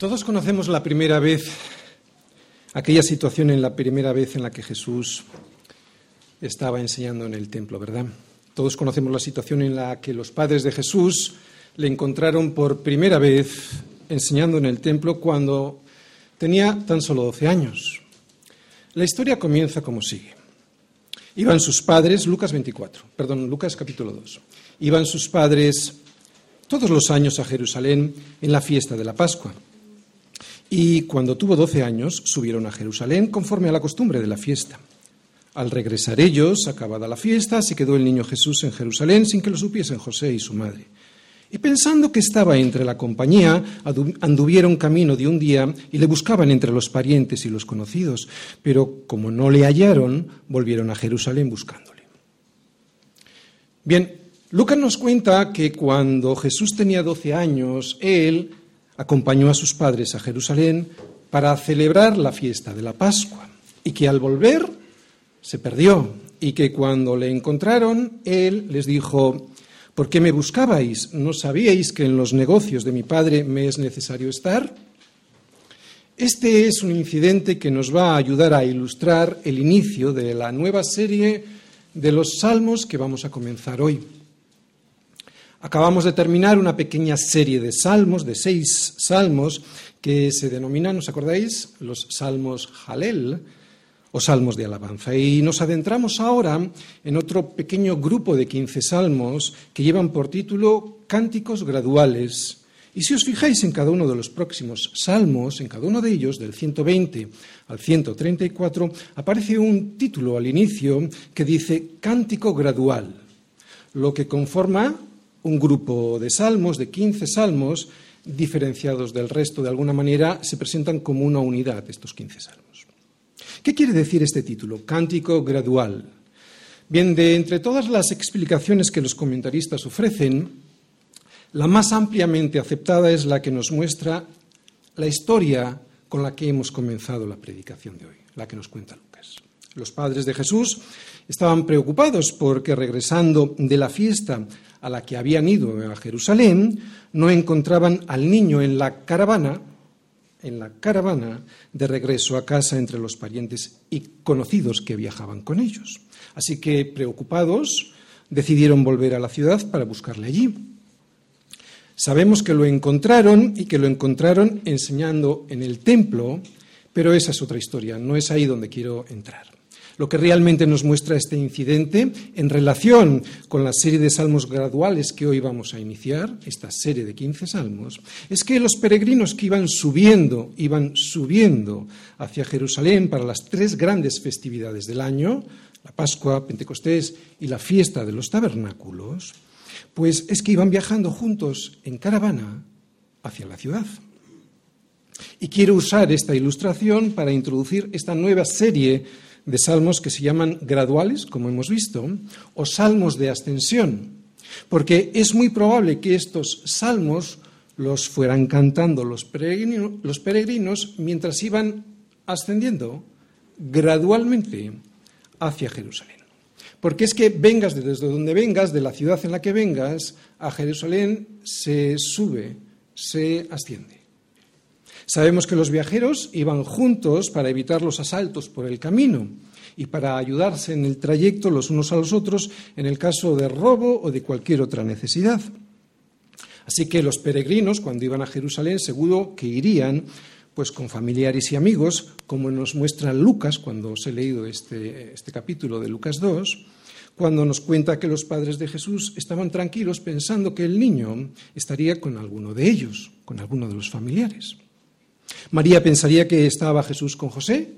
Todos conocemos la primera vez, aquella situación en la primera vez en la que Jesús estaba enseñando en el templo, ¿verdad? Todos conocemos la situación en la que los padres de Jesús le encontraron por primera vez enseñando en el templo cuando tenía tan solo 12 años. La historia comienza como sigue. Iban sus padres, Lucas 24, perdón, Lucas capítulo 2. Iban sus padres todos los años a Jerusalén en la fiesta de la Pascua. Y cuando tuvo doce años, subieron a Jerusalén conforme a la costumbre de la fiesta. Al regresar ellos, acabada la fiesta, se quedó el niño Jesús en Jerusalén sin que lo supiesen José y su madre. Y pensando que estaba entre la compañía, anduvieron camino de un día y le buscaban entre los parientes y los conocidos, pero como no le hallaron, volvieron a Jerusalén buscándole. Bien, Lucas nos cuenta que cuando Jesús tenía doce años, él acompañó a sus padres a Jerusalén para celebrar la fiesta de la Pascua y que al volver se perdió y que cuando le encontraron, él les dijo, ¿por qué me buscabais? ¿No sabíais que en los negocios de mi padre me es necesario estar? Este es un incidente que nos va a ayudar a ilustrar el inicio de la nueva serie de los salmos que vamos a comenzar hoy. Acabamos de terminar una pequeña serie de salmos, de seis salmos, que se denominan, ¿os acordáis? Los salmos Jalel o salmos de alabanza. Y nos adentramos ahora en otro pequeño grupo de quince salmos que llevan por título Cánticos Graduales. Y si os fijáis en cada uno de los próximos salmos, en cada uno de ellos, del 120 al 134, aparece un título al inicio que dice Cántico Gradual, lo que conforma un grupo de salmos, de 15 salmos, diferenciados del resto, de alguna manera, se presentan como una unidad estos 15 salmos. ¿Qué quiere decir este título? Cántico gradual. Bien, de entre todas las explicaciones que los comentaristas ofrecen, la más ampliamente aceptada es la que nos muestra la historia con la que hemos comenzado la predicación de hoy, la que nos cuenta Lucas. Los padres de Jesús estaban preocupados porque regresando de la fiesta a la que habían ido a Jerusalén, no encontraban al niño en la caravana, en la caravana de regreso a casa entre los parientes y conocidos que viajaban con ellos. Así que, preocupados, decidieron volver a la ciudad para buscarle allí. Sabemos que lo encontraron y que lo encontraron enseñando en el templo, pero esa es otra historia, no es ahí donde quiero entrar. Lo que realmente nos muestra este incidente en relación con la serie de salmos graduales que hoy vamos a iniciar, esta serie de 15 salmos, es que los peregrinos que iban subiendo, iban subiendo hacia Jerusalén para las tres grandes festividades del año, la Pascua, Pentecostés y la fiesta de los tabernáculos, pues es que iban viajando juntos en caravana hacia la ciudad. Y quiero usar esta ilustración para introducir esta nueva serie de salmos que se llaman graduales, como hemos visto, o salmos de ascensión, porque es muy probable que estos salmos los fueran cantando los peregrinos, los peregrinos mientras iban ascendiendo gradualmente hacia Jerusalén. Porque es que vengas desde donde vengas, de la ciudad en la que vengas, a Jerusalén se sube, se asciende. Sabemos que los viajeros iban juntos para evitar los asaltos por el camino y para ayudarse en el trayecto los unos a los otros en el caso de robo o de cualquier otra necesidad. Así que los peregrinos, cuando iban a Jerusalén, seguro que irían pues con familiares y amigos, como nos muestra Lucas cuando os he leído este, este capítulo de Lucas 2, cuando nos cuenta que los padres de Jesús estaban tranquilos pensando que el niño estaría con alguno de ellos, con alguno de los familiares. María pensaría que estaba Jesús con José,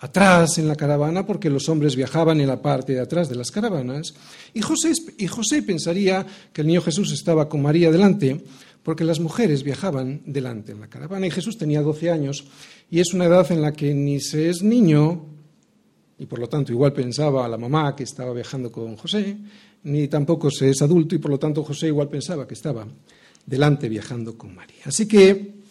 atrás en la caravana, porque los hombres viajaban en la parte de atrás de las caravanas, y José, y José pensaría que el niño Jesús estaba con María delante, porque las mujeres viajaban delante en la caravana, y Jesús tenía 12 años, y es una edad en la que ni se es niño, y por lo tanto igual pensaba la mamá que estaba viajando con José, ni tampoco se es adulto, y por lo tanto José igual pensaba que estaba delante viajando con María. Así que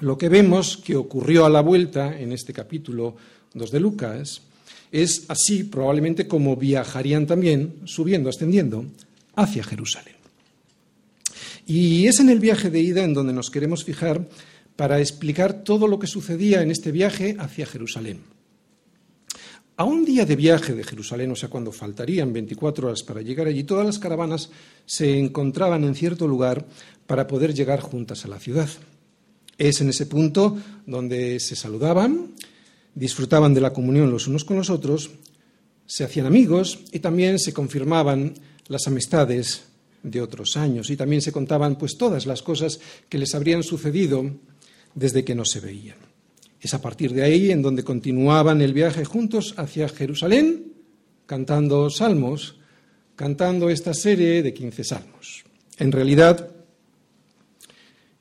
lo que vemos que ocurrió a la vuelta en este capítulo 2 de Lucas es así probablemente como viajarían también, subiendo, ascendiendo, hacia Jerusalén. Y es en el viaje de ida en donde nos queremos fijar para explicar todo lo que sucedía en este viaje hacia Jerusalén. A un día de viaje de Jerusalén, o sea, cuando faltarían 24 horas para llegar allí, todas las caravanas se encontraban en cierto lugar para poder llegar juntas a la ciudad. Es en ese punto donde se saludaban, disfrutaban de la comunión los unos con los otros, se hacían amigos y también se confirmaban las amistades de otros años y también se contaban pues todas las cosas que les habrían sucedido desde que no se veían. Es a partir de ahí en donde continuaban el viaje juntos hacia Jerusalén, cantando salmos, cantando esta serie de 15 salmos. En realidad,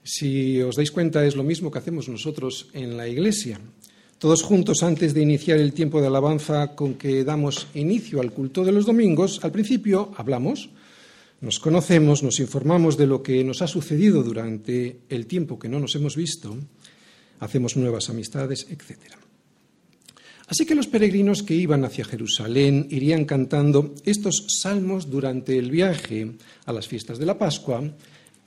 si os dais cuenta, es lo mismo que hacemos nosotros en la iglesia. Todos juntos, antes de iniciar el tiempo de alabanza con que damos inicio al culto de los domingos, al principio hablamos, nos conocemos, nos informamos de lo que nos ha sucedido durante el tiempo que no nos hemos visto hacemos nuevas amistades, etc. Así que los peregrinos que iban hacia Jerusalén irían cantando estos salmos durante el viaje a las fiestas de la Pascua,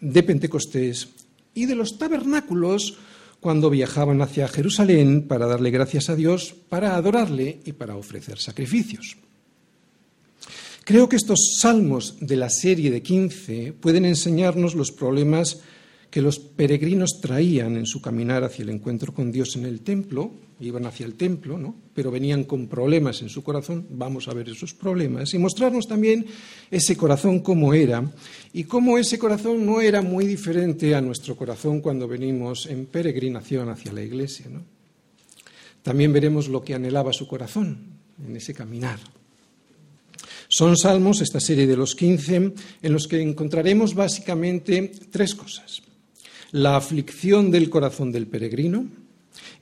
de Pentecostés y de los tabernáculos cuando viajaban hacia Jerusalén para darle gracias a Dios, para adorarle y para ofrecer sacrificios. Creo que estos salmos de la serie de 15 pueden enseñarnos los problemas que los peregrinos traían en su caminar hacia el encuentro con Dios en el templo, iban hacia el templo, ¿no? pero venían con problemas en su corazón, vamos a ver esos problemas y mostrarnos también ese corazón cómo era y cómo ese corazón no era muy diferente a nuestro corazón cuando venimos en peregrinación hacia la iglesia. También veremos lo que anhelaba su corazón en ese caminar. Son salmos, esta serie de los 15, en los que encontraremos básicamente tres cosas la aflicción del corazón del peregrino,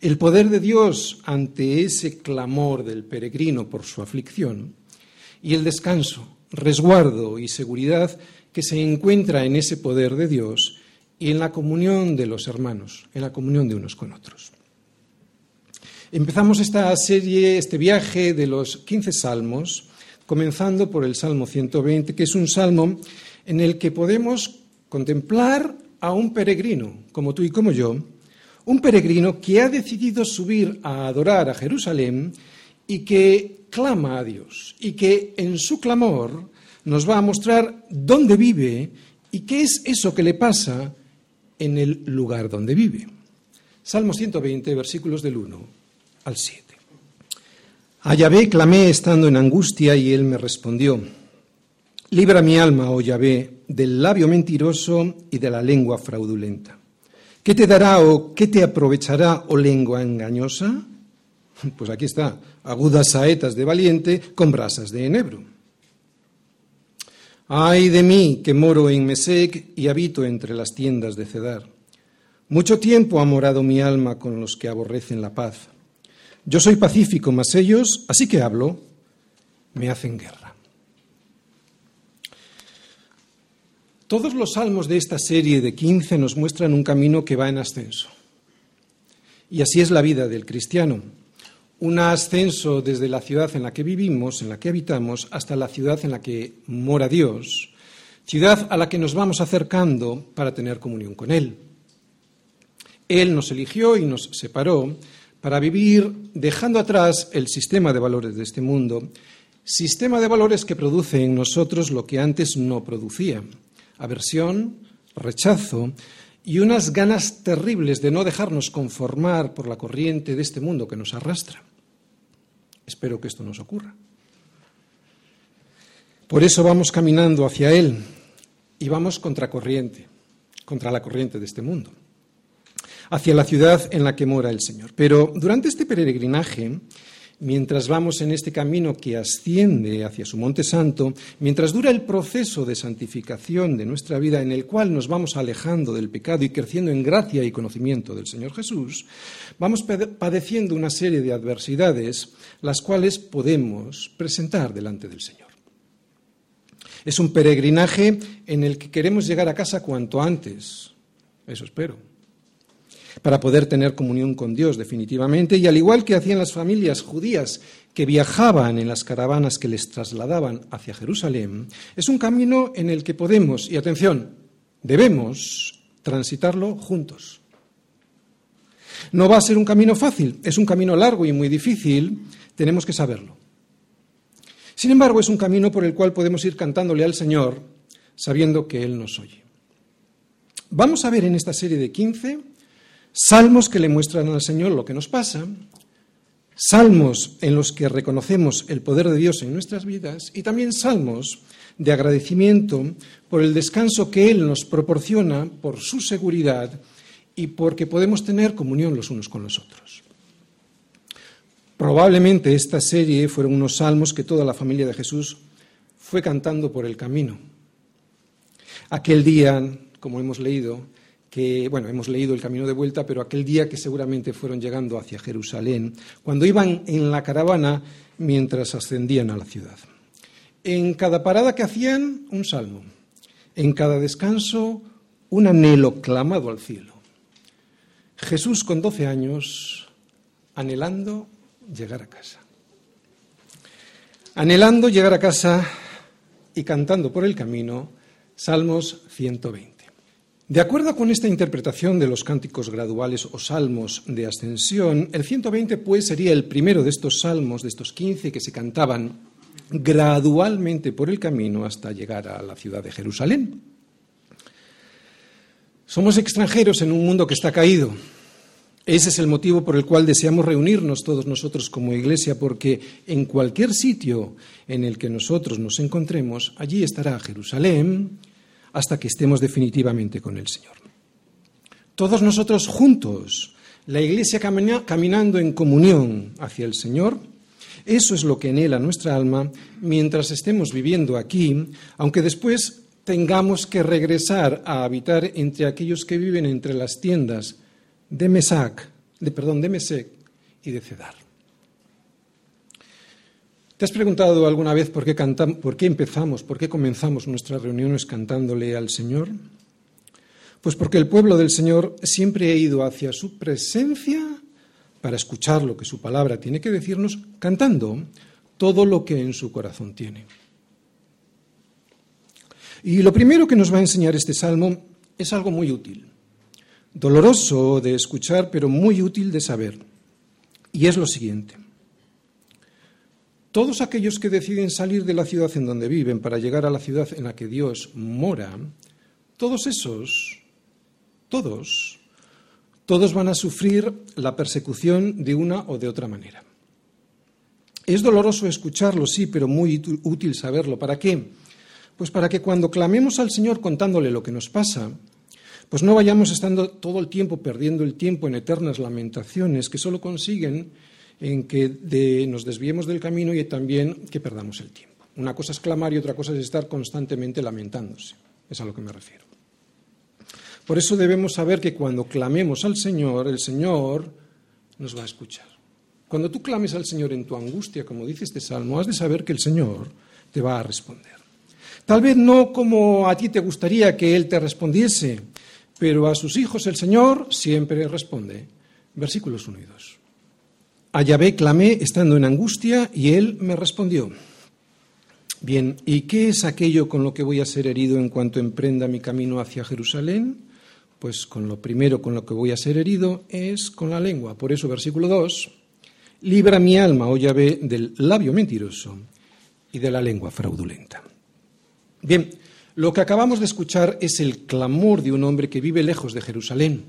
el poder de Dios ante ese clamor del peregrino por su aflicción y el descanso, resguardo y seguridad que se encuentra en ese poder de Dios y en la comunión de los hermanos, en la comunión de unos con otros. Empezamos esta serie, este viaje de los 15 salmos, comenzando por el Salmo 120, que es un salmo en el que podemos contemplar a un peregrino, como tú y como yo, un peregrino que ha decidido subir a adorar a Jerusalén y que clama a Dios y que en su clamor nos va a mostrar dónde vive y qué es eso que le pasa en el lugar donde vive. Salmo 120, versículos del 1 al 7. A Yahvé clamé estando en angustia y él me respondió. Libra mi alma, oh Yahvé, del labio mentiroso y de la lengua fraudulenta. ¿Qué te dará o qué te aprovechará, oh lengua engañosa? Pues aquí está, agudas saetas de valiente con brasas de enebro. Ay de mí que moro en Mesec y habito entre las tiendas de Cedar. Mucho tiempo ha morado mi alma con los que aborrecen la paz. Yo soy pacífico, mas ellos, así que hablo, me hacen guerra. Todos los salmos de esta serie de 15 nos muestran un camino que va en ascenso. Y así es la vida del cristiano. Un ascenso desde la ciudad en la que vivimos, en la que habitamos, hasta la ciudad en la que mora Dios, ciudad a la que nos vamos acercando para tener comunión con Él. Él nos eligió y nos separó para vivir dejando atrás el sistema de valores de este mundo, sistema de valores que produce en nosotros lo que antes no producía aversión, rechazo y unas ganas terribles de no dejarnos conformar por la corriente de este mundo que nos arrastra. Espero que esto nos ocurra. Por eso vamos caminando hacia Él y vamos contra corriente, contra la corriente de este mundo, hacia la ciudad en la que mora el Señor. Pero durante este peregrinaje mientras vamos en este camino que asciende hacia su Monte Santo, mientras dura el proceso de santificación de nuestra vida en el cual nos vamos alejando del pecado y creciendo en gracia y conocimiento del Señor Jesús, vamos padeciendo una serie de adversidades las cuales podemos presentar delante del Señor. Es un peregrinaje en el que queremos llegar a casa cuanto antes, eso espero para poder tener comunión con Dios definitivamente, y al igual que hacían las familias judías que viajaban en las caravanas que les trasladaban hacia Jerusalén, es un camino en el que podemos, y atención, debemos transitarlo juntos. No va a ser un camino fácil, es un camino largo y muy difícil, tenemos que saberlo. Sin embargo, es un camino por el cual podemos ir cantándole al Señor sabiendo que Él nos oye. Vamos a ver en esta serie de 15 salmos que le muestran al Señor lo que nos pasa, salmos en los que reconocemos el poder de Dios en nuestras vidas y también salmos de agradecimiento por el descanso que Él nos proporciona, por su seguridad y porque podemos tener comunión los unos con los otros. Probablemente esta serie fueron unos salmos que toda la familia de Jesús fue cantando por el camino. Aquel día, como hemos leído, que, bueno, hemos leído el camino de vuelta, pero aquel día que seguramente fueron llegando hacia Jerusalén, cuando iban en la caravana mientras ascendían a la ciudad. En cada parada que hacían, un salmo. En cada descanso, un anhelo clamado al cielo. Jesús con doce años, anhelando llegar a casa. Anhelando llegar a casa y cantando por el camino, Salmos 120. De acuerdo con esta interpretación de los cánticos graduales o salmos de ascensión, el 120 pues sería el primero de estos salmos, de estos 15 que se cantaban gradualmente por el camino hasta llegar a la ciudad de Jerusalén. Somos extranjeros en un mundo que está caído. Ese es el motivo por el cual deseamos reunirnos todos nosotros como iglesia, porque en cualquier sitio en el que nosotros nos encontremos, allí estará Jerusalén, hasta que estemos definitivamente con el Señor. Todos nosotros juntos, la Iglesia caminando en comunión hacia el Señor, eso es lo que anhela nuestra alma mientras estemos viviendo aquí, aunque después tengamos que regresar a habitar entre aquellos que viven entre las tiendas de Mesac, de perdón, de Mesec y de Cedar. ¿Te has preguntado alguna vez por qué, cantamos, por qué empezamos, por qué comenzamos nuestras reuniones cantándole al Señor? Pues porque el pueblo del Señor siempre ha ido hacia su presencia para escuchar lo que su palabra tiene que decirnos, cantando todo lo que en su corazón tiene. Y lo primero que nos va a enseñar este salmo es algo muy útil, doloroso de escuchar, pero muy útil de saber. Y es lo siguiente. Todos aquellos que deciden salir de la ciudad en donde viven para llegar a la ciudad en la que Dios mora, todos esos, todos, todos van a sufrir la persecución de una o de otra manera. Es doloroso escucharlo, sí, pero muy útil saberlo. ¿Para qué? Pues para que cuando clamemos al Señor contándole lo que nos pasa, pues no vayamos estando todo el tiempo perdiendo el tiempo en eternas lamentaciones que solo consiguen en que nos desviemos del camino y también que perdamos el tiempo. Una cosa es clamar y otra cosa es estar constantemente lamentándose. Es a lo que me refiero. Por eso debemos saber que cuando clamemos al Señor, el Señor nos va a escuchar. Cuando tú clames al Señor en tu angustia, como dice este salmo, has de saber que el Señor te va a responder. Tal vez no como a ti te gustaría que Él te respondiese, pero a sus hijos el Señor siempre responde. Versículos 1 y 2. A Yahvé clamé estando en angustia y él me respondió. Bien, ¿y qué es aquello con lo que voy a ser herido en cuanto emprenda mi camino hacia Jerusalén? Pues con lo primero con lo que voy a ser herido es con la lengua. Por eso, versículo 2, libra mi alma, oh Yahvé, del labio mentiroso y de la lengua fraudulenta. Bien, lo que acabamos de escuchar es el clamor de un hombre que vive lejos de Jerusalén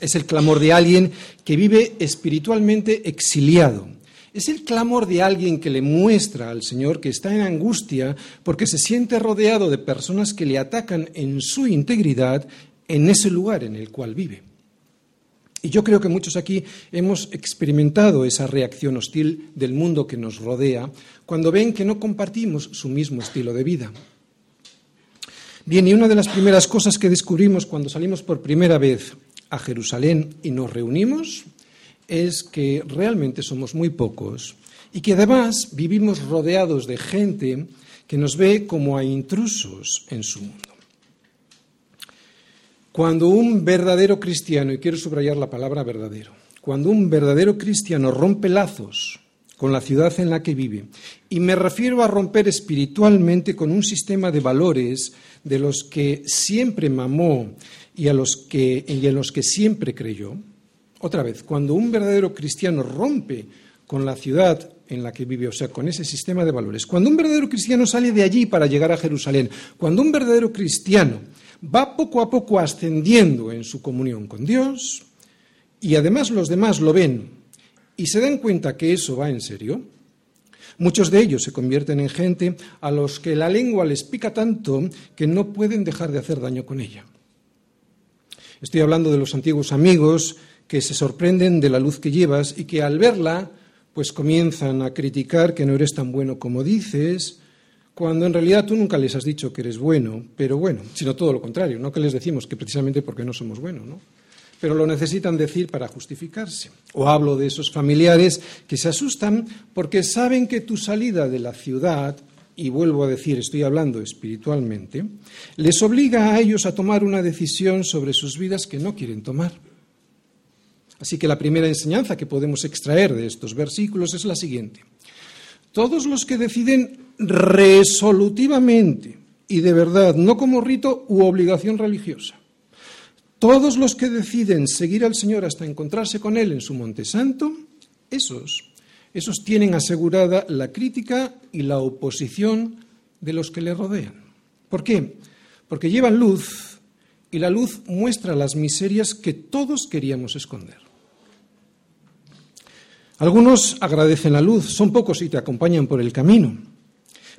es el clamor de alguien que vive espiritualmente exiliado. Es el clamor de alguien que le muestra al Señor que está en angustia porque se siente rodeado de personas que le atacan en su integridad en ese lugar en el cual vive. Y yo creo que muchos aquí hemos experimentado esa reacción hostil del mundo que nos rodea cuando ven que no compartimos su mismo estilo de vida. Bien, y una de las primeras cosas que descubrimos cuando salimos por primera vez a Jerusalén y nos reunimos es que realmente somos muy pocos y que además vivimos rodeados de gente que nos ve como a intrusos en su mundo. Cuando un verdadero cristiano, y quiero subrayar la palabra verdadero, cuando un verdadero cristiano rompe lazos con la ciudad en la que vive, y me refiero a romper espiritualmente con un sistema de valores de los que siempre mamó y, a los que, en los que siempre creyó, Otra vez, cuando un verdadero cristiano rompe con la ciudad en la que vive, o sea, con ese sistema de valores, cuando un verdadero cristiano sale de allí para llegar a Jerusalén, cuando un verdadero cristiano va poco a poco ascendiendo en su comunión con Dios, y además los demás lo ven y se dan cuenta que eso va en serio, muchos de ellos se convierten en gente a los que la lengua les pica tanto que no pueden dejar de hacer daño con ella. Estoy hablando de los antiguos amigos que se sorprenden de la luz que llevas y que al verla pues comienzan a criticar que no eres tan bueno como dices, cuando en realidad tú nunca les has dicho que eres bueno, pero bueno, sino todo lo contrario, no que les decimos que precisamente porque no somos buenos, ¿no? Pero lo necesitan decir para justificarse. O hablo de esos familiares que se asustan porque saben que tu salida de la ciudad y vuelvo a decir, estoy hablando espiritualmente, les obliga a ellos a tomar una decisión sobre sus vidas que no quieren tomar. Así que la primera enseñanza que podemos extraer de estos versículos es la siguiente. Todos los que deciden resolutivamente y de verdad, no como rito u obligación religiosa, todos los que deciden seguir al Señor hasta encontrarse con Él en su Monte Santo, esos esos tienen asegurada la crítica y la oposición de los que le rodean. ¿Por qué? Porque llevan luz y la luz muestra las miserias que todos queríamos esconder. Algunos agradecen la luz, son pocos y te acompañan por el camino,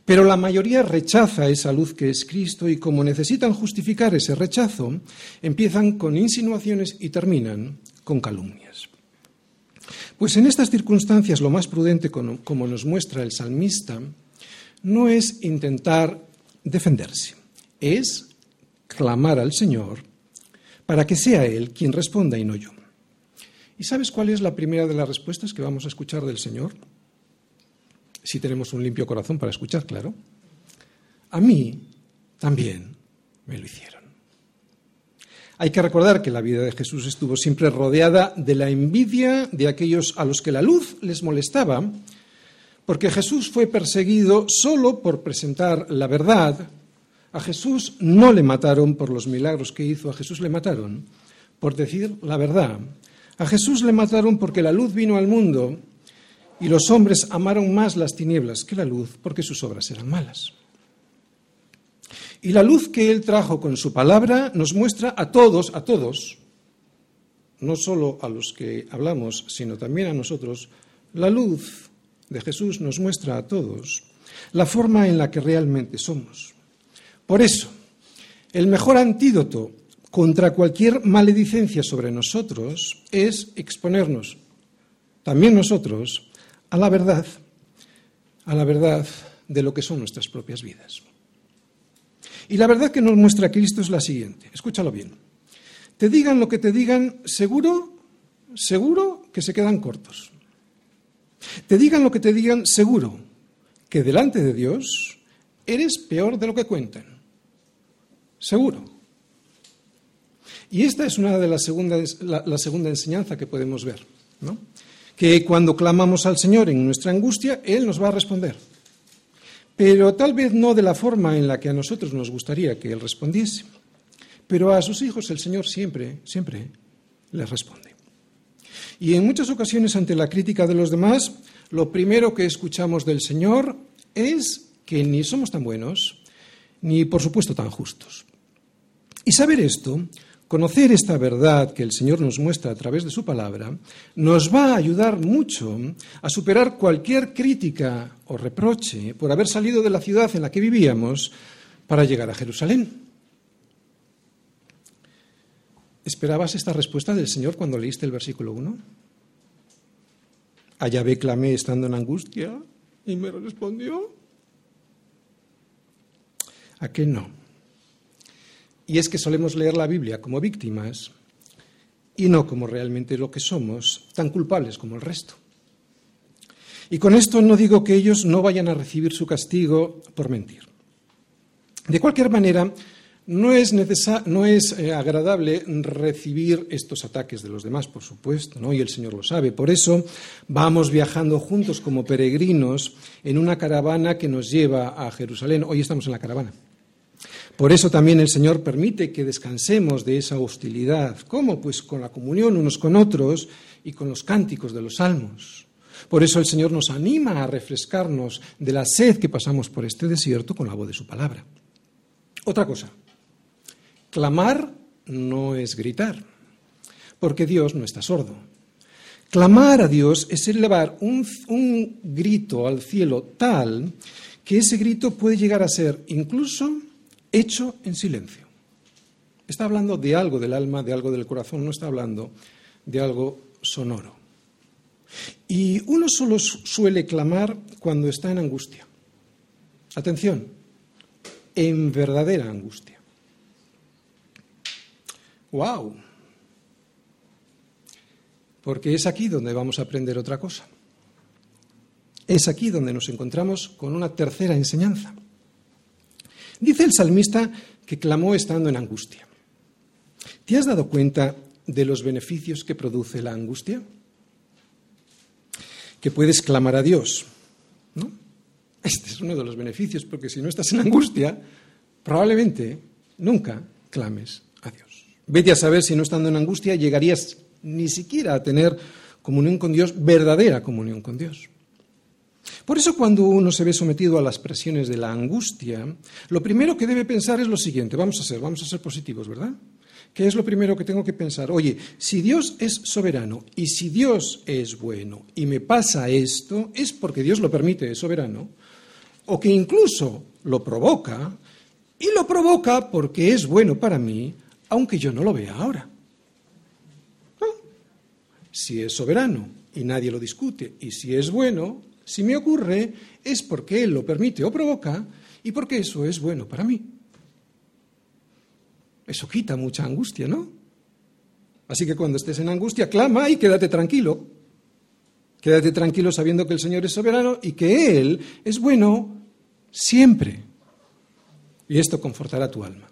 pero la mayoría rechaza esa luz que es Cristo y como necesitan justificar ese rechazo, empiezan con insinuaciones y terminan con calumnias. Pues en estas circunstancias lo más prudente, como nos muestra el salmista, no es intentar defenderse, es clamar al Señor para que sea Él quien responda y no yo. ¿Y sabes cuál es la primera de las respuestas que vamos a escuchar del Señor? Si tenemos un limpio corazón para escuchar, claro. A mí también me lo hicieron. Hay que recordar que la vida de Jesús estuvo siempre rodeada de la envidia de aquellos a los que la luz les molestaba, porque Jesús fue perseguido solo por presentar la verdad. A Jesús no le mataron por los milagros que hizo, a Jesús le mataron por decir la verdad. A Jesús le mataron porque la luz vino al mundo y los hombres amaron más las tinieblas que la luz porque sus obras eran malas. Y la luz que Él trajo con su palabra nos muestra a todos, a todos, no solo a los que hablamos, sino también a nosotros, la luz de Jesús nos muestra a todos la forma en la que realmente somos. Por eso, el mejor antídoto contra cualquier maledicencia sobre nosotros es exponernos, también nosotros, a la verdad, a la verdad de lo que son nuestras propias vidas. Y la verdad que nos muestra Cristo es la siguiente, escúchalo bien. Te digan lo que te digan, seguro, seguro que se quedan cortos. Te digan lo que te digan, seguro que delante de Dios eres peor de lo que cuentan. Seguro. Y esta es una de las segundas, la, la segunda enseñanza que podemos ver, ¿no? Que cuando clamamos al Señor en nuestra angustia, Él nos va a responder pero tal vez no de la forma en la que a nosotros nos gustaría que Él respondiese. Pero a sus hijos el Señor siempre, siempre les responde. Y en muchas ocasiones ante la crítica de los demás, lo primero que escuchamos del Señor es que ni somos tan buenos, ni por supuesto tan justos. Y saber esto Conocer esta verdad que el Señor nos muestra a través de su palabra nos va a ayudar mucho a superar cualquier crítica o reproche por haber salido de la ciudad en la que vivíamos para llegar a Jerusalén. ¿Esperabas esta respuesta del Señor cuando leíste el versículo 1? A Yahvé clamé estando en angustia y me respondió. ¿A qué no? Y es que solemos leer la Biblia como víctimas y no como realmente lo que somos, tan culpables como el resto. Y con esto no digo que ellos no vayan a recibir su castigo por mentir. De cualquier manera, no es, no es eh, agradable recibir estos ataques de los demás, por supuesto, ¿no? y el Señor lo sabe. Por eso vamos viajando juntos como peregrinos en una caravana que nos lleva a Jerusalén. Hoy estamos en la caravana. Por eso también el Señor permite que descansemos de esa hostilidad. ¿Cómo? Pues con la comunión unos con otros y con los cánticos de los salmos. Por eso el Señor nos anima a refrescarnos de la sed que pasamos por este desierto con la voz de su palabra. Otra cosa, clamar no es gritar, porque Dios no está sordo. Clamar a Dios es elevar un, un grito al cielo tal que ese grito puede llegar a ser incluso hecho en silencio. Está hablando de algo del alma, de algo del corazón, no está hablando de algo sonoro. Y uno solo suele clamar cuando está en angustia. Atención, en verdadera angustia. ¡Wow! Porque es aquí donde vamos a aprender otra cosa. Es aquí donde nos encontramos con una tercera enseñanza. Dice el salmista que clamó estando en angustia. ¿Te has dado cuenta de los beneficios que produce la angustia? Que puedes clamar a Dios, ¿no? Este es uno de los beneficios, porque si no estás en angustia, probablemente nunca clames a Dios. Vete a saber si no estando en angustia llegarías ni siquiera a tener comunión con Dios, verdadera comunión con Dios. Por eso cuando uno se ve sometido a las presiones de la angustia, lo primero que debe pensar es lo siguiente, vamos a ser, vamos a ser positivos, ¿verdad? ¿Qué es lo primero que tengo que pensar? Oye, si Dios es soberano y si Dios es bueno y me pasa esto, es porque Dios lo permite, es soberano, o que incluso lo provoca, y lo provoca porque es bueno para mí, aunque yo no lo vea ahora. Si es soberano y nadie lo discute, y si es bueno, si me ocurre, es porque Él lo permite o provoca y porque eso es bueno para mí. Eso quita mucha angustia, ¿no? Así que cuando estés en angustia, clama y quédate tranquilo. Quédate tranquilo sabiendo que el Señor es soberano y que Él es bueno siempre. Y esto confortará tu alma.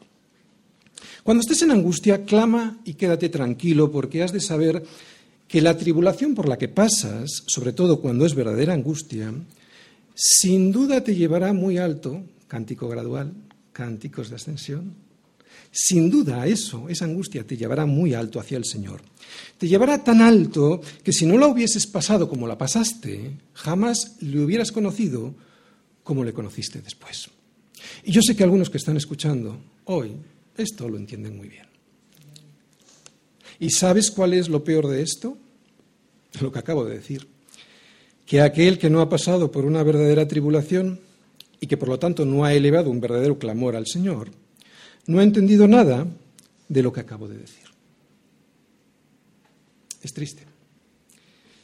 Cuando estés en angustia, clama y quédate tranquilo porque has de saber que la tribulación por la que pasas, sobre todo cuando es verdadera angustia, sin duda te llevará muy alto, cántico gradual, cánticos de ascensión. Sin duda eso, esa angustia te llevará muy alto hacia el Señor. Te llevará tan alto que si no la hubieses pasado como la pasaste, jamás le hubieras conocido como le conociste después. Y yo sé que algunos que están escuchando hoy esto lo entienden muy bien. ¿Y sabes cuál es lo peor de esto? Lo que acabo de decir. Que aquel que no ha pasado por una verdadera tribulación y que por lo tanto no ha elevado un verdadero clamor al Señor, no ha entendido nada de lo que acabo de decir. Es triste.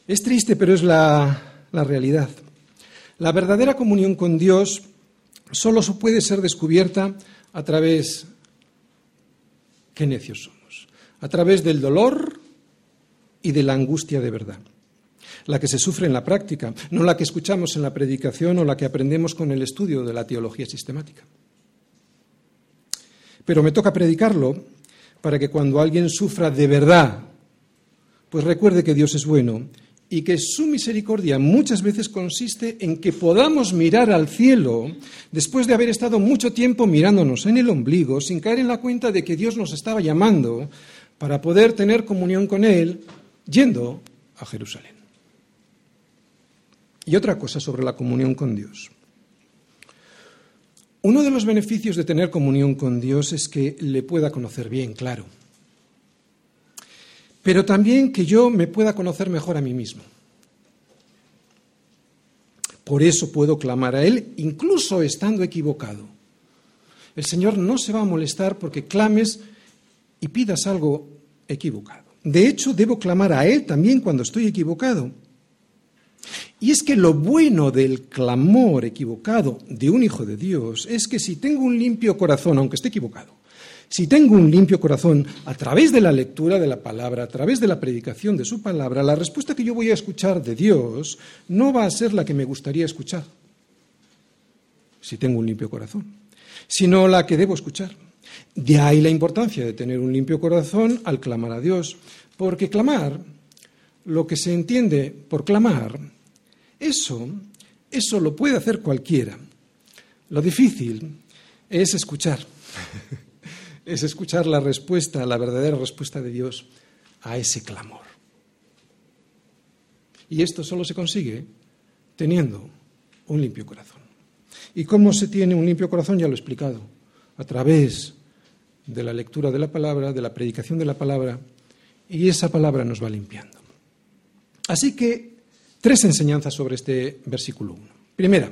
Es triste, pero es la, la realidad. La verdadera comunión con Dios solo puede ser descubierta a través, qué necios son a través del dolor y de la angustia de verdad. La que se sufre en la práctica, no la que escuchamos en la predicación o la que aprendemos con el estudio de la teología sistemática. Pero me toca predicarlo para que cuando alguien sufra de verdad, pues recuerde que Dios es bueno y que su misericordia muchas veces consiste en que podamos mirar al cielo después de haber estado mucho tiempo mirándonos en el ombligo sin caer en la cuenta de que Dios nos estaba llamando para poder tener comunión con Él yendo a Jerusalén. Y otra cosa sobre la comunión con Dios. Uno de los beneficios de tener comunión con Dios es que le pueda conocer bien, claro. Pero también que yo me pueda conocer mejor a mí mismo. Por eso puedo clamar a Él, incluso estando equivocado. El Señor no se va a molestar porque clames y pidas algo equivocado. De hecho, debo clamar a Él también cuando estoy equivocado. Y es que lo bueno del clamor equivocado de un hijo de Dios es que si tengo un limpio corazón, aunque esté equivocado, si tengo un limpio corazón a través de la lectura de la palabra, a través de la predicación de su palabra, la respuesta que yo voy a escuchar de Dios no va a ser la que me gustaría escuchar, si tengo un limpio corazón, sino la que debo escuchar. De ahí la importancia de tener un limpio corazón al clamar a Dios, porque clamar, lo que se entiende por clamar, eso, eso lo puede hacer cualquiera. Lo difícil es escuchar. es escuchar la respuesta, la verdadera respuesta de Dios a ese clamor. Y esto solo se consigue teniendo un limpio corazón. ¿Y cómo se tiene un limpio corazón? Ya lo he explicado. A través de la lectura de la palabra, de la predicación de la palabra, y esa palabra nos va limpiando. Así que, tres enseñanzas sobre este versículo 1. Primera,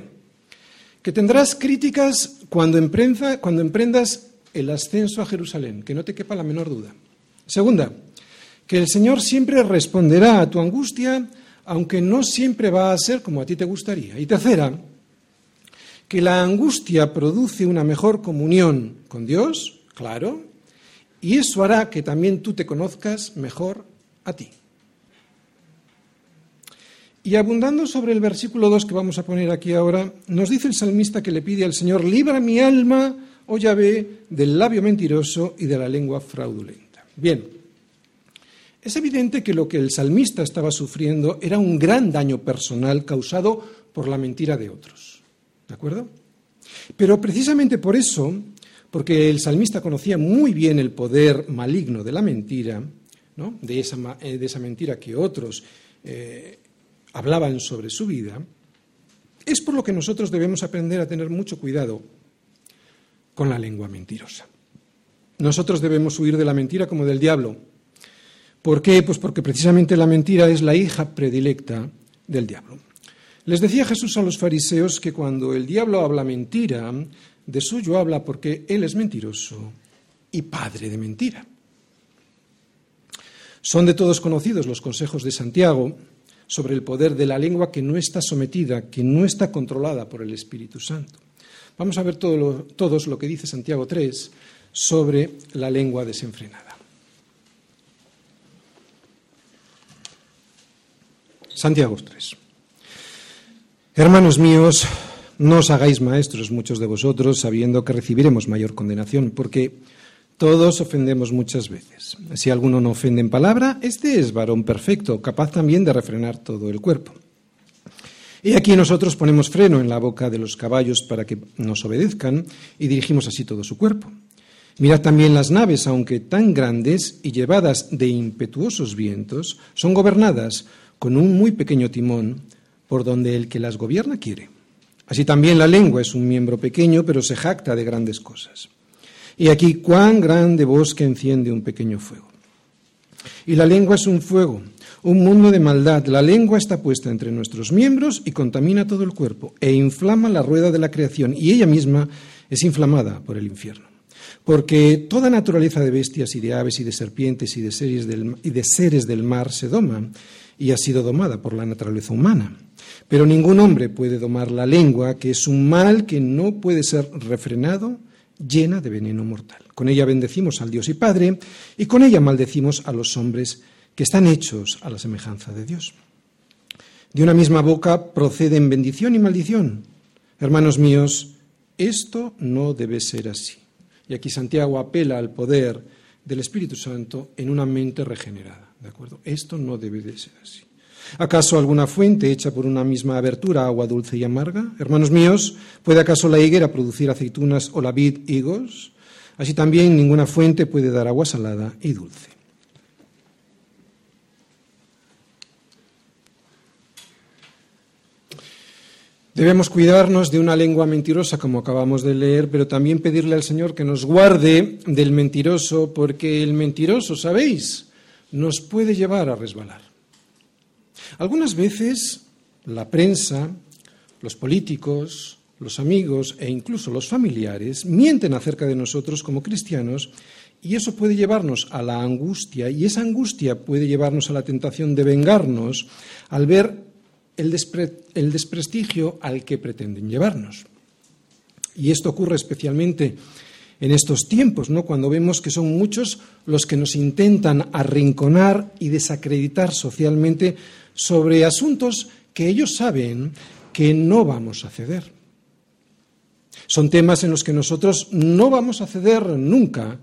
que tendrás críticas cuando, cuando emprendas el ascenso a Jerusalén, que no te quepa la menor duda. Segunda, que el Señor siempre responderá a tu angustia, aunque no siempre va a ser como a ti te gustaría. Y tercera, que la angustia produce una mejor comunión con Dios, claro, y eso hará que también tú te conozcas mejor a ti. Y abundando sobre el versículo 2 que vamos a poner aquí ahora, nos dice el salmista que le pide al Señor, libra mi alma, oh Yahvé, del labio mentiroso y de la lengua fraudulenta. Bien, es evidente que lo que el salmista estaba sufriendo era un gran daño personal causado por la mentira de otros. ¿De acuerdo? Pero precisamente por eso, porque el salmista conocía muy bien el poder maligno de la mentira, ¿no? de, esa, eh, mentira que otros eh, hablaban sobre su vida, es por lo que nosotros debemos aprender a tener mucho cuidado con la lengua mentirosa. Nosotros debemos huir de la mentira como del diablo. ¿Por qué? Pues porque precisamente la mentira es la hija predilecta del diablo. Les decía Jesús a los fariseos que cuando el diablo habla mentira, de suyo habla porque él es mentiroso y padre de mentira. Son de todos conocidos los consejos de Santiago sobre el poder de la lengua que no está sometida, que no está controlada por el Espíritu Santo. Vamos a ver todos lo que dice Santiago 3 sobre la lengua desenfrenada. Santiago 3. Hermanos míos, no os hagáis maestros muchos de vosotros sabiendo que recibiremos mayor condenación, porque todos ofendemos muchas veces. Si alguno no ofende en palabra, este es varón perfecto, capaz también de refrenar todo el cuerpo. Y aquí nosotros ponemos freno en la boca de los caballos para que nos obedezcan y dirigimos así todo su cuerpo. Mirad también las naves, aunque tan grandes y llevadas de impetuosos vientos, son gobernadas con un muy pequeño timón por donde el que las gobierna quiere. Así también la lengua es un miembro pequeño, pero se jacta de grandes cosas. Y aquí cuán grande bosque enciende un pequeño fuego. Y la lengua es un fuego, un mundo de maldad. La lengua está puesta entre nuestros miembros y contamina todo el cuerpo e inflama la rueda de la creación y ella misma es inflamada por el infierno. Porque toda naturaleza de bestias y de aves y de serpientes y de, del, y de seres del mar se doma y ha sido domada por la naturaleza humana. Pero ningún hombre puede domar la lengua, que es un mal que no puede ser refrenado llena de veneno mortal. Con ella bendecimos al Dios y Padre y con ella maldecimos a los hombres que están hechos a la semejanza de Dios. De una misma boca proceden bendición y maldición. Hermanos míos, esto no debe ser así. Y aquí Santiago apela al poder del Espíritu Santo en una mente regenerada. ¿De acuerdo? Esto no debe de ser así. ¿Acaso alguna fuente hecha por una misma abertura, agua dulce y amarga? Hermanos míos, ¿puede acaso la higuera producir aceitunas o la vid higos? Así también ninguna fuente puede dar agua salada y dulce. Debemos cuidarnos de una lengua mentirosa, como acabamos de leer, pero también pedirle al Señor que nos guarde del mentiroso, porque el mentiroso, ¿sabéis?, nos puede llevar a resbalar. Algunas veces la prensa, los políticos, los amigos e incluso los familiares mienten acerca de nosotros como cristianos y eso puede llevarnos a la angustia y esa angustia puede llevarnos a la tentación de vengarnos al ver el, desprestigio al que pretenden llevarnos. Y esto ocurre especialmente en estos tiempos, ¿no? cuando vemos que son muchos los que nos intentan arrinconar y desacreditar socialmente sobre asuntos que ellos saben que no vamos a ceder. Son temas en los que nosotros no vamos a ceder nunca,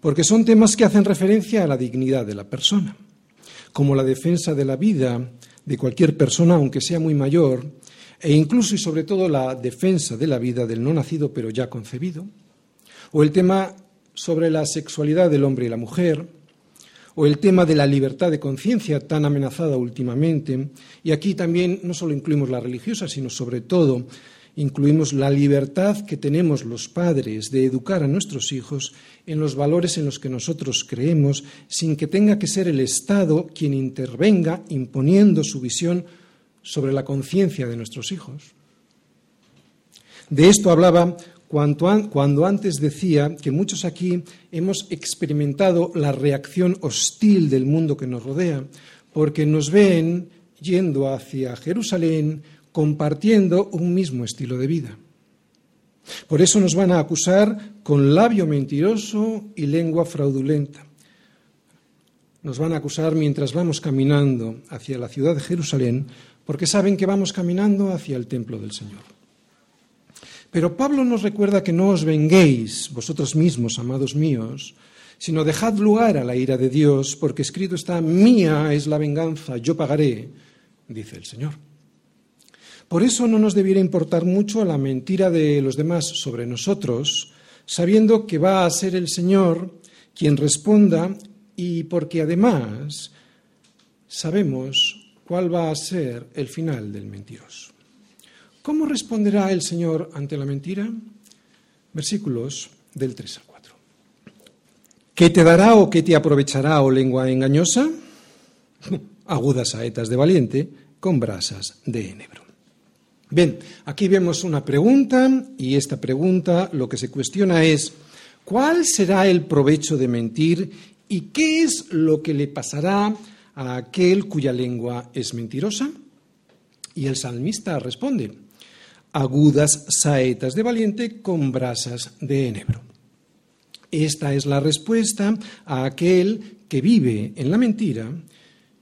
porque son temas que hacen referencia a la dignidad de la persona, como la defensa de la vida de cualquier persona, aunque sea muy mayor, e incluso y sobre todo la defensa de la vida del no nacido pero ya concebido, o el tema sobre la sexualidad del hombre y la mujer, o el tema de la libertad de conciencia tan amenazada últimamente. Y aquí también no solo incluimos la religiosa, sino sobre todo incluimos la libertad que tenemos los padres de educar a nuestros hijos en los valores en los que nosotros creemos, sin que tenga que ser el Estado quien intervenga imponiendo su visión sobre la conciencia de nuestros hijos. De esto hablaba cuando antes decía que muchos aquí hemos experimentado la reacción hostil del mundo que nos rodea, porque nos ven yendo hacia Jerusalén compartiendo un mismo estilo de vida. Por eso nos van a acusar con labio mentiroso y lengua fraudulenta. Nos van a acusar mientras vamos caminando hacia la ciudad de Jerusalén, porque saben que vamos caminando hacia el templo del Señor. Pero Pablo nos recuerda que no os venguéis vosotros mismos, amados míos, sino dejad lugar a la ira de Dios, porque escrito está, mía es la venganza, yo pagaré, dice el Señor. Por eso no nos debiera importar mucho la mentira de los demás sobre nosotros, sabiendo que va a ser el Señor quien responda y porque además sabemos cuál va a ser el final del mentiroso. ¿Cómo responderá el Señor ante la mentira? Versículos del 3 al 4. ¿Qué te dará o qué te aprovechará, o oh lengua engañosa? Agudas saetas de valiente con brasas de enebro. Bien, aquí vemos una pregunta y esta pregunta lo que se cuestiona es, ¿cuál será el provecho de mentir y qué es lo que le pasará a aquel cuya lengua es mentirosa? Y el salmista responde, agudas saetas de valiente con brasas de enebro. Esta es la respuesta a aquel que vive en la mentira.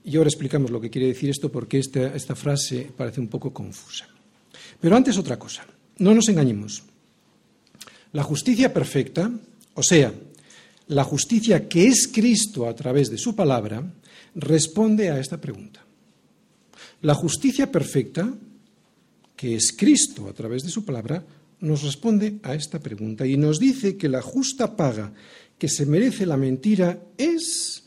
Y ahora explicamos lo que quiere decir esto porque esta, esta frase parece un poco confusa. Pero antes otra cosa, no nos engañemos. La justicia perfecta, o sea, la justicia que es Cristo a través de su palabra, responde a esta pregunta. La justicia perfecta, que es Cristo a través de su palabra, nos responde a esta pregunta y nos dice que la justa paga que se merece la mentira es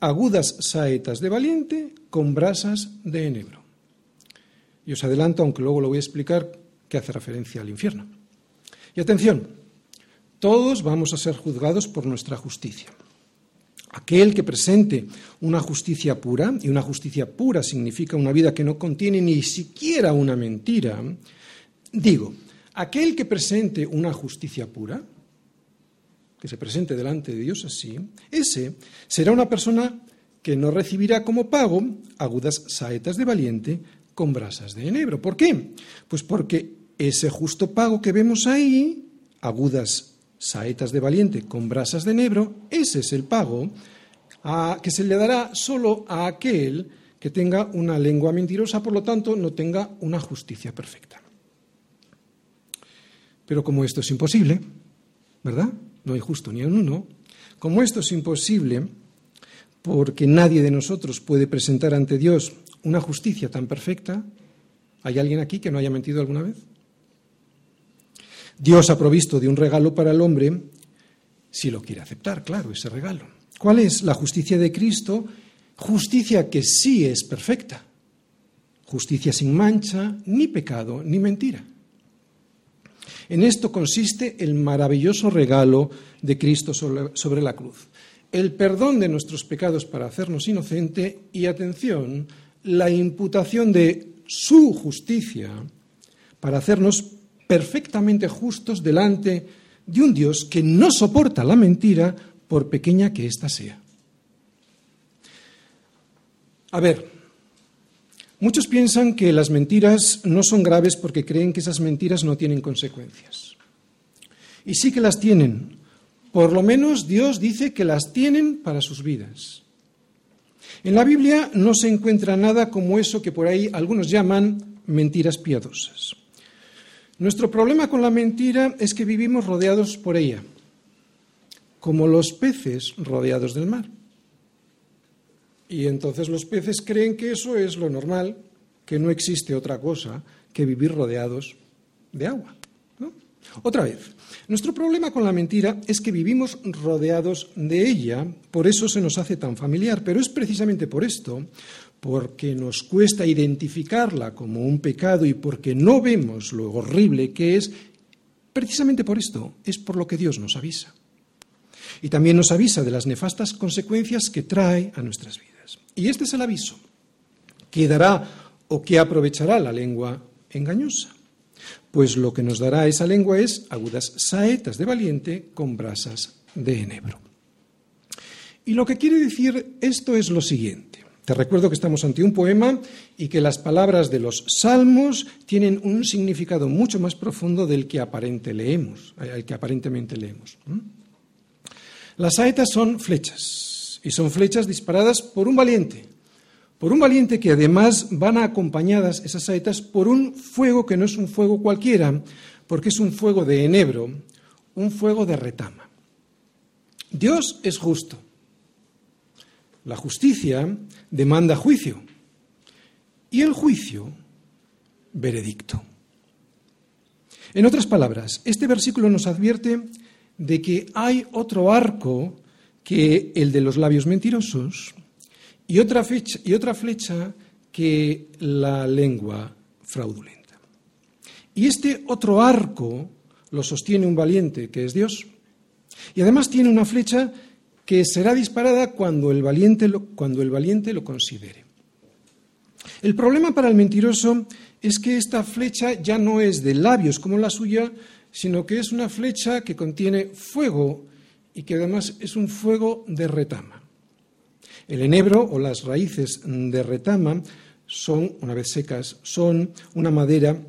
agudas saetas de valiente con brasas de enebro. Y os adelanto, aunque luego lo voy a explicar, que hace referencia al infierno. Y atención, todos vamos a ser juzgados por nuestra justicia. Aquel que presente una justicia pura, y una justicia pura significa una vida que no contiene ni siquiera una mentira, digo, aquel que presente una justicia pura, que se presente delante de Dios así, ese será una persona que no recibirá como pago agudas saetas de valiente, con brasas de enebro. ¿Por qué? Pues porque ese justo pago que vemos ahí, agudas saetas de valiente con brasas de enebro, ese es el pago que se le dará solo a aquel que tenga una lengua mentirosa, por lo tanto no tenga una justicia perfecta. Pero como esto es imposible, ¿verdad? No hay justo ni en uno. Como esto es imposible, porque nadie de nosotros puede presentar ante Dios una justicia tan perfecta, ¿hay alguien aquí que no haya mentido alguna vez? Dios ha provisto de un regalo para el hombre si lo quiere aceptar, claro, ese regalo. ¿Cuál es la justicia de Cristo? Justicia que sí es perfecta. Justicia sin mancha, ni pecado, ni mentira. En esto consiste el maravilloso regalo de Cristo sobre, la cruz. El perdón de nuestros pecados para hacernos inocente y, atención, la imputación de su justicia para hacernos perfectamente justos delante de un Dios que no soporta la mentira por pequeña que ésta sea. A ver, muchos piensan que las mentiras no son graves porque creen que esas mentiras no tienen consecuencias. Y sí que las tienen. Por lo menos Dios dice que las tienen para sus vidas. En la Biblia no se encuentra nada como eso que por ahí algunos llaman mentiras piadosas. Nuestro problema con la mentira es que vivimos rodeados por ella, como los peces rodeados del mar. Y entonces los peces creen que eso es lo normal, que no existe otra cosa que vivir rodeados de agua. Otra vez, nuestro problema con la mentira es que vivimos rodeados de ella, por eso se nos hace tan familiar, pero es precisamente por esto, porque nos cuesta identificarla como un pecado y porque no vemos lo horrible que es, precisamente por esto es por lo que Dios nos avisa. Y también nos avisa de las nefastas consecuencias que trae a nuestras vidas. Y este es el aviso. ¿Qué dará o qué aprovechará la lengua engañosa? Pues lo que nos dará esa lengua es agudas saetas de valiente con brasas de enebro. Y lo que quiere decir esto es lo siguiente. Te recuerdo que estamos ante un poema y que las palabras de los salmos tienen un significado mucho más profundo del que, aparente leemos, el que aparentemente leemos. Las saetas son flechas y son flechas disparadas por un valiente, por un valiente que además van acompañadas esas saetas por un fuego que no es un fuego cualquiera, porque es un fuego de enebro, un fuego de retama. Dios es justo. La justicia demanda juicio y el juicio veredicto. En otras palabras, este versículo nos advierte de que hay otro arco que el de los labios mentirosos, y otra, flecha que la lengua fraudulenta. Y este otro arco lo sostiene un valiente, que es Dios. Y además tiene una flecha que será disparada cuando el valiente lo, cuando el valiente lo considere. El problema para el mentiroso es que esta flecha ya no es de labios como la suya, sino que es una flecha que contiene fuego y que además es un fuego de retama. El enebro o las raíces de retama son, una vez secas, son una madera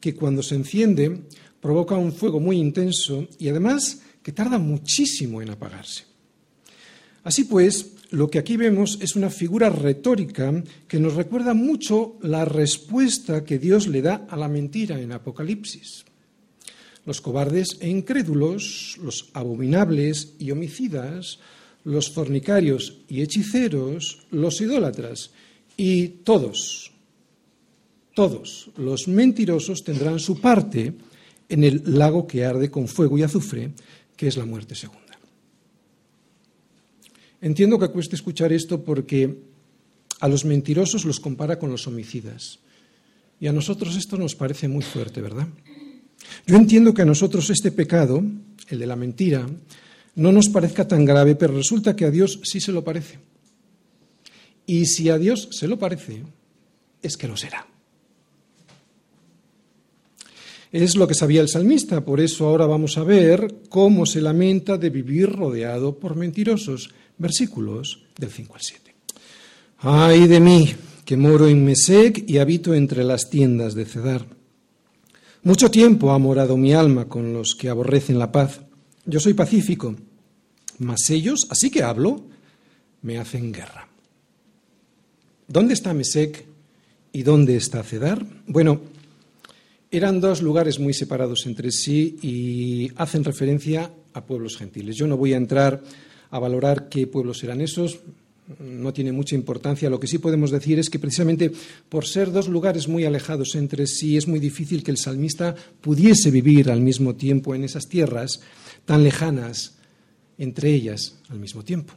que cuando se enciende provoca un fuego muy intenso y además que tarda muchísimo en apagarse. Así pues, lo que aquí vemos es una figura retórica que nos recuerda mucho la respuesta que Dios le da a la mentira en Apocalipsis. Los cobardes e incrédulos, los abominables y homicidas, los fornicarios y hechiceros, los idólatras y todos, todos los mentirosos tendrán su parte en el lago que arde con fuego y azufre, que es la muerte segunda. Entiendo que cueste escuchar esto porque a los mentirosos los compara con los homicidas. Y a nosotros esto nos parece muy fuerte, ¿verdad? Yo entiendo que a nosotros este pecado, el de la mentira, no nos parezca tan grave, pero resulta que a Dios sí se lo parece. Y si a Dios se lo parece, es que lo será. Es lo que sabía el salmista, por eso ahora vamos a ver cómo se lamenta de vivir rodeado por mentirosos. Versículos del 5 al 7. Ay de mí, que moro en Mesec y habito entre las tiendas de Cedar. Mucho tiempo ha morado mi alma con los que aborrecen la paz yo soy pacífico, mas ellos, así que hablo, me hacen guerra. ¿Dónde está Mesec y dónde está Cedar? Bueno, eran dos lugares muy separados entre sí y hacen referencia a pueblos gentiles. Yo no voy a entrar a valorar qué pueblos eran esos, no tiene mucha importancia. Lo que sí podemos decir es que precisamente por ser dos lugares muy alejados entre sí es muy difícil que el salmista pudiese vivir al mismo tiempo en esas tierras tan lejanas entre ellas al mismo tiempo.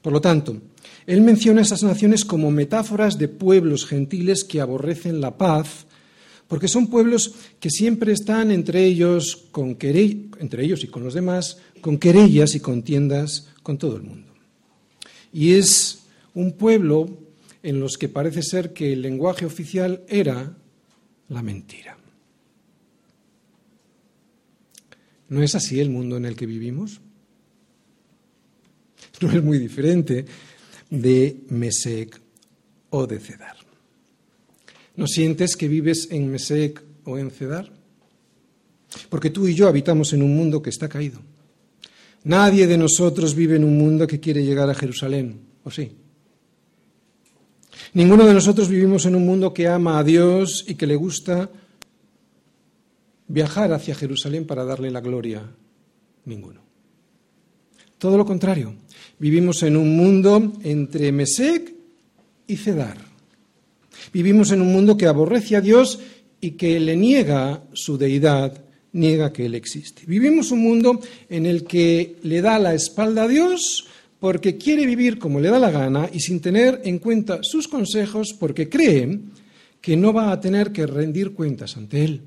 Por lo tanto, él menciona esas naciones como metáforas de pueblos gentiles que aborrecen la paz, porque son pueblos que siempre están entre ellos, con entre ellos y con los demás, con querellas y contiendas con todo el mundo. Y es un pueblo en los que parece ser que el lenguaje oficial era la mentira. ¿No es así el mundo en el que vivimos? No es muy diferente de Mesec o de Cedar. ¿No sientes que vives en Mesec o en Cedar? Porque tú y yo habitamos en un mundo que está caído. Nadie de nosotros vive en un mundo que quiere llegar a Jerusalén, ¿o sí? Ninguno de nosotros vivimos en un mundo que ama a Dios y que le gusta viajar hacia Jerusalén para darle la gloria? Ninguno. Todo lo contrario, vivimos en un mundo entre Mesec y Cedar. Vivimos en un mundo que aborrece a Dios y que le niega su deidad niega que Él existe. Vivimos un mundo en el que le da la espalda a Dios porque quiere vivir como le da la gana y sin tener en cuenta sus consejos porque cree que no va a tener que rendir cuentas ante Él.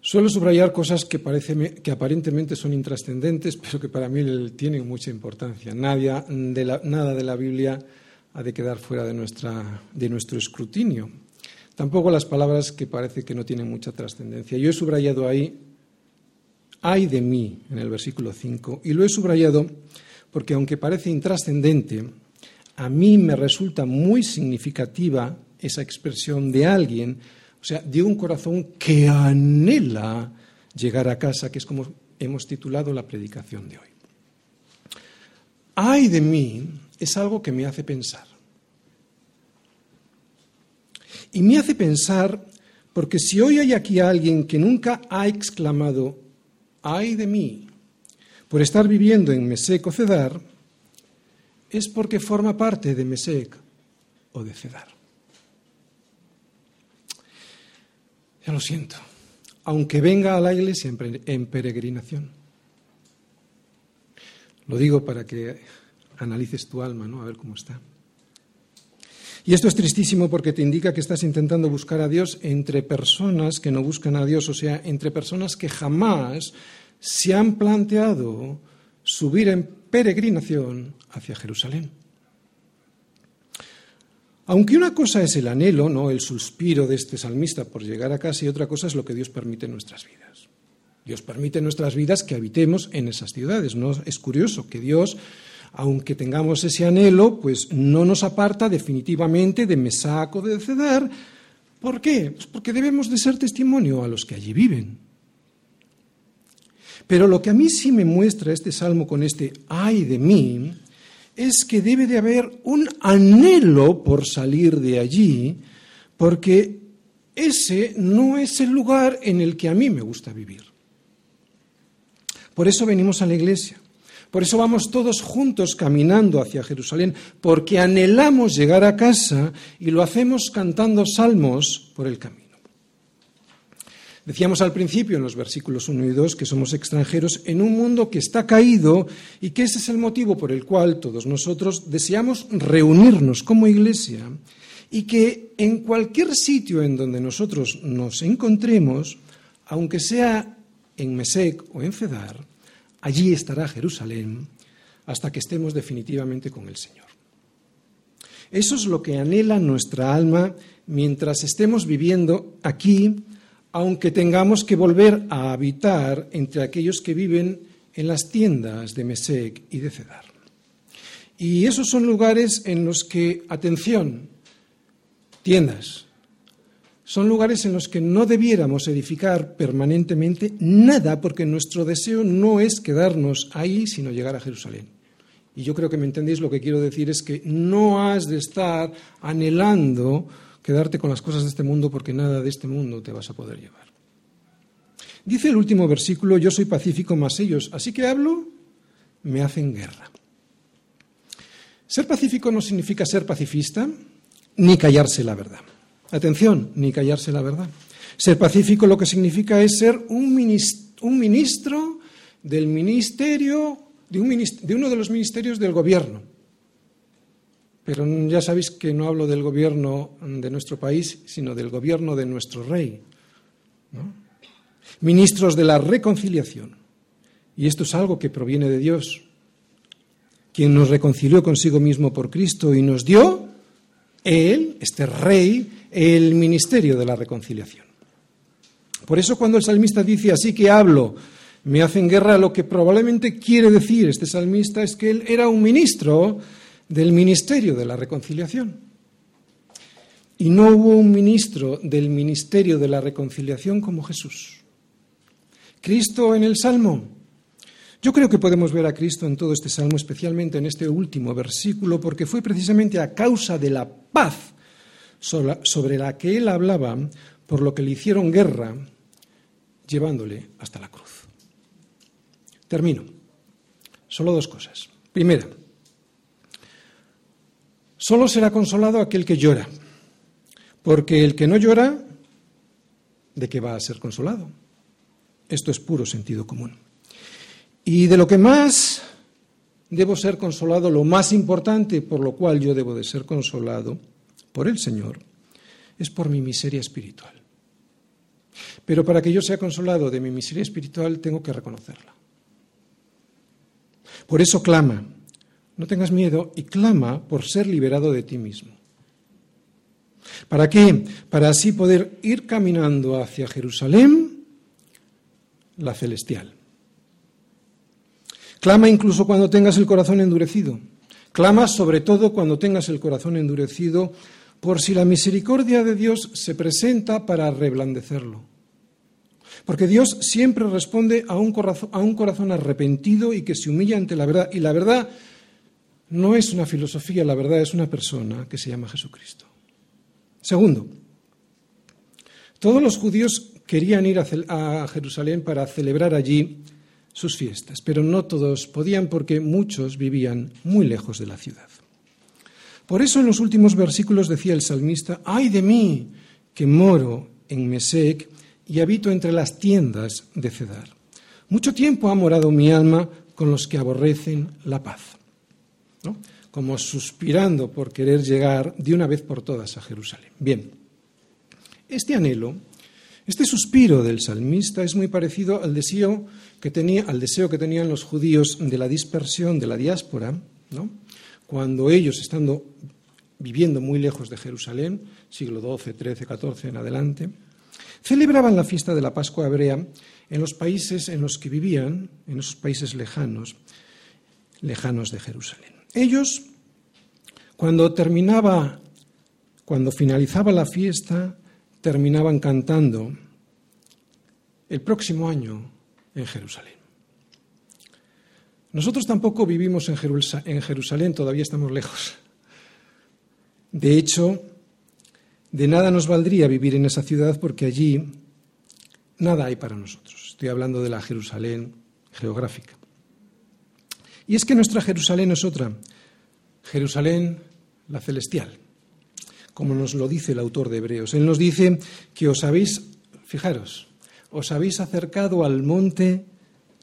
Suelo subrayar cosas que, parece, que aparentemente son intrascendentes, pero que para mí tienen mucha importancia. Nada de la, nada de la Biblia ha de quedar fuera de, nuestra, de nuestro escrutinio. Tampoco las palabras que parece que no tienen mucha trascendencia. Yo he subrayado ahí, ay de mí, en el versículo 5, y lo he subrayado porque aunque parece intrascendente, a mí me resulta muy significativa esa expresión de alguien o sea, de un corazón que anhela llegar a casa, que es como hemos titulado la predicación de hoy. Ay de mí es algo que me hace pensar. Y me hace pensar porque si hoy hay aquí alguien que nunca ha exclamado, ay de mí, por estar viviendo en Mesec o Cedar, es porque forma parte de Mesec o de Cedar. Ya lo siento, aunque venga a la iglesia en peregrinación. Lo digo para que analices tu alma, ¿no? A ver cómo está. Y esto es tristísimo porque te indica que estás intentando buscar a Dios entre personas que no buscan a Dios, o sea, entre personas que jamás se han planteado subir en peregrinación hacia Jerusalén. Aunque una cosa es el anhelo, no el suspiro de este salmista por llegar a casa y otra cosa es lo que Dios permite en nuestras vidas. Dios permite nuestras vidas que habitemos en esas ciudades. No es curioso que Dios, aunque tengamos ese anhelo, pues no nos aparta definitivamente de Mesaco de Cedar. ¿Por qué? Pues porque debemos de ser testimonio a los que allí viven. Pero lo que a mí sí me muestra este salmo con este ay de mí es que debe de haber un anhelo por salir de allí, porque ese no es el lugar en el que a mí me gusta vivir. Por eso venimos a la iglesia, por eso vamos todos juntos caminando hacia Jerusalén, porque anhelamos llegar a casa y lo hacemos cantando salmos por el camino. Decíamos al principio, en los versículos 1 y 2, que somos extranjeros en un mundo que está caído y que ese es el motivo por el cual todos nosotros deseamos reunirnos como iglesia y que en cualquier sitio en donde nosotros nos encontremos, aunque sea en Mesec o en Cedar, allí estará Jerusalén hasta que estemos definitivamente con el Señor. Eso es lo que anhela nuestra alma mientras estemos viviendo aquí aunque tengamos que volver a habitar entre aquellos que viven en las tiendas de Mesec y de Cedar. Y esos son lugares en los que, atención, tiendas, son lugares en los que no debiéramos edificar permanentemente nada porque nuestro deseo no es quedarnos ahí, sino llegar a Jerusalén. Y yo creo que me entendéis lo que quiero decir es que no has de estar anhelando quedarte con las cosas de este mundo porque nada de este mundo te vas a poder llevar. Dice el último versículo, yo soy pacífico más ellos, así que hablo, me hacen guerra. Ser pacífico no significa ser pacifista ni callarse la verdad. Atención, ni callarse la verdad. Ser pacífico lo que significa es ser un ministro, del ministerio, de uno de los ministerios del gobierno. Pero ya sabéis que no hablo del gobierno de nuestro país, sino del gobierno de nuestro rey. Ministros de la reconciliación. Y esto es algo que proviene de Dios, quien nos reconcilió consigo mismo por Cristo y nos dio, Él, este rey, el ministerio de la reconciliación. Por eso cuando el salmista dice así que hablo, me hacen guerra, lo que probablemente quiere decir este salmista es que él era un ministro del ministerio de la reconciliación. Y no hubo un ministro del ministerio de la reconciliación como Jesús. Cristo en el Salmo. Yo creo que podemos ver a Cristo en todo este Salmo, especialmente en este último versículo, porque fue precisamente a causa de la paz sobre la que él hablaba, por lo que le hicieron guerra, llevándole hasta la cruz. Termino. Solo dos cosas. Primera, Solo será consolado aquel que llora, porque el que no llora de que va a ser consolado. Esto es puro sentido común. Y de lo que más debo ser consolado, lo más importante por lo cual yo debo de ser consolado por el Señor, es por mi miseria espiritual. Pero para que yo sea consolado de mi miseria espiritual tengo que reconocerla. Por eso clama, no tengas miedo y clama por ser liberado de ti mismo. ¿Para qué? Para así poder ir caminando hacia Jerusalén, la celestial. Clama incluso cuando tengas el corazón endurecido. Clama sobre todo cuando tengas el corazón endurecido por si la misericordia de Dios se presenta para reblandecerlo. Porque Dios siempre responde a un, corazón, a un corazón arrepentido y que se humilla ante la verdad. Y la verdad no es una filosofía, la verdad es una persona que se llama Jesucristo. Segundo, todos los judíos querían ir a Jerusalén para celebrar allí sus fiestas, pero no todos podían porque muchos vivían muy lejos de la ciudad. Por eso en los últimos versículos decía el salmista, ay de mí que moro en Mesec y habito entre las tiendas de Cedar. Mucho tiempo ha morado mi alma con los que aborrecen la paz, como suspirando por querer llegar de una vez por todas a Jerusalén. Bien, este anhelo este suspiro del salmista es muy parecido al deseo que, tenía, al deseo que tenían los judíos de la dispersión de la diáspora, ¿no? Cuando ellos, estando viviendo muy lejos de Jerusalén, siglo XII, XIII, XIV en adelante, celebraban la fiesta de la Pascua hebrea en los países en los que vivían, en esos países lejanos, lejanos de Jerusalén. Ellos, cuando terminaba, cuando finalizaba la fiesta, terminaban cantando el próximo año en Jerusalén. Nosotros tampoco vivimos en Jerusalén, todavía estamos lejos. De hecho, de nada nos valdría vivir en esa ciudad porque allí nada hay para nosotros. Estoy hablando de la Jerusalén geográfica. Y es que nuestra Jerusalén es otra, Jerusalén la celestial como nos lo dice el autor de Hebreos. Él nos dice que os habéis, fijaros, os habéis acercado al monte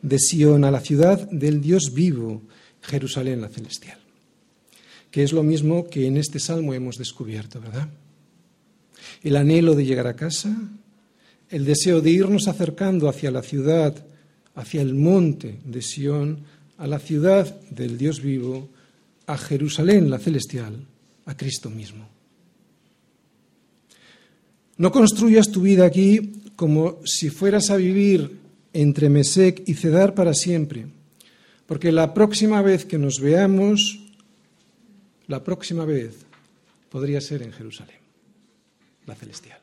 de Sión, a la ciudad del Dios vivo, Jerusalén la celestial. Que es lo mismo que en este salmo hemos descubierto, ¿verdad? El anhelo de llegar a casa, el deseo de irnos acercando hacia la ciudad, hacia el monte de Sión, a la ciudad del Dios vivo, a Jerusalén la celestial, a Cristo mismo. No construyas tu vida aquí como si fueras a vivir entre Mesec y Cedar para siempre, porque la próxima vez que nos veamos, la próxima vez podría ser en Jerusalén, la celestial.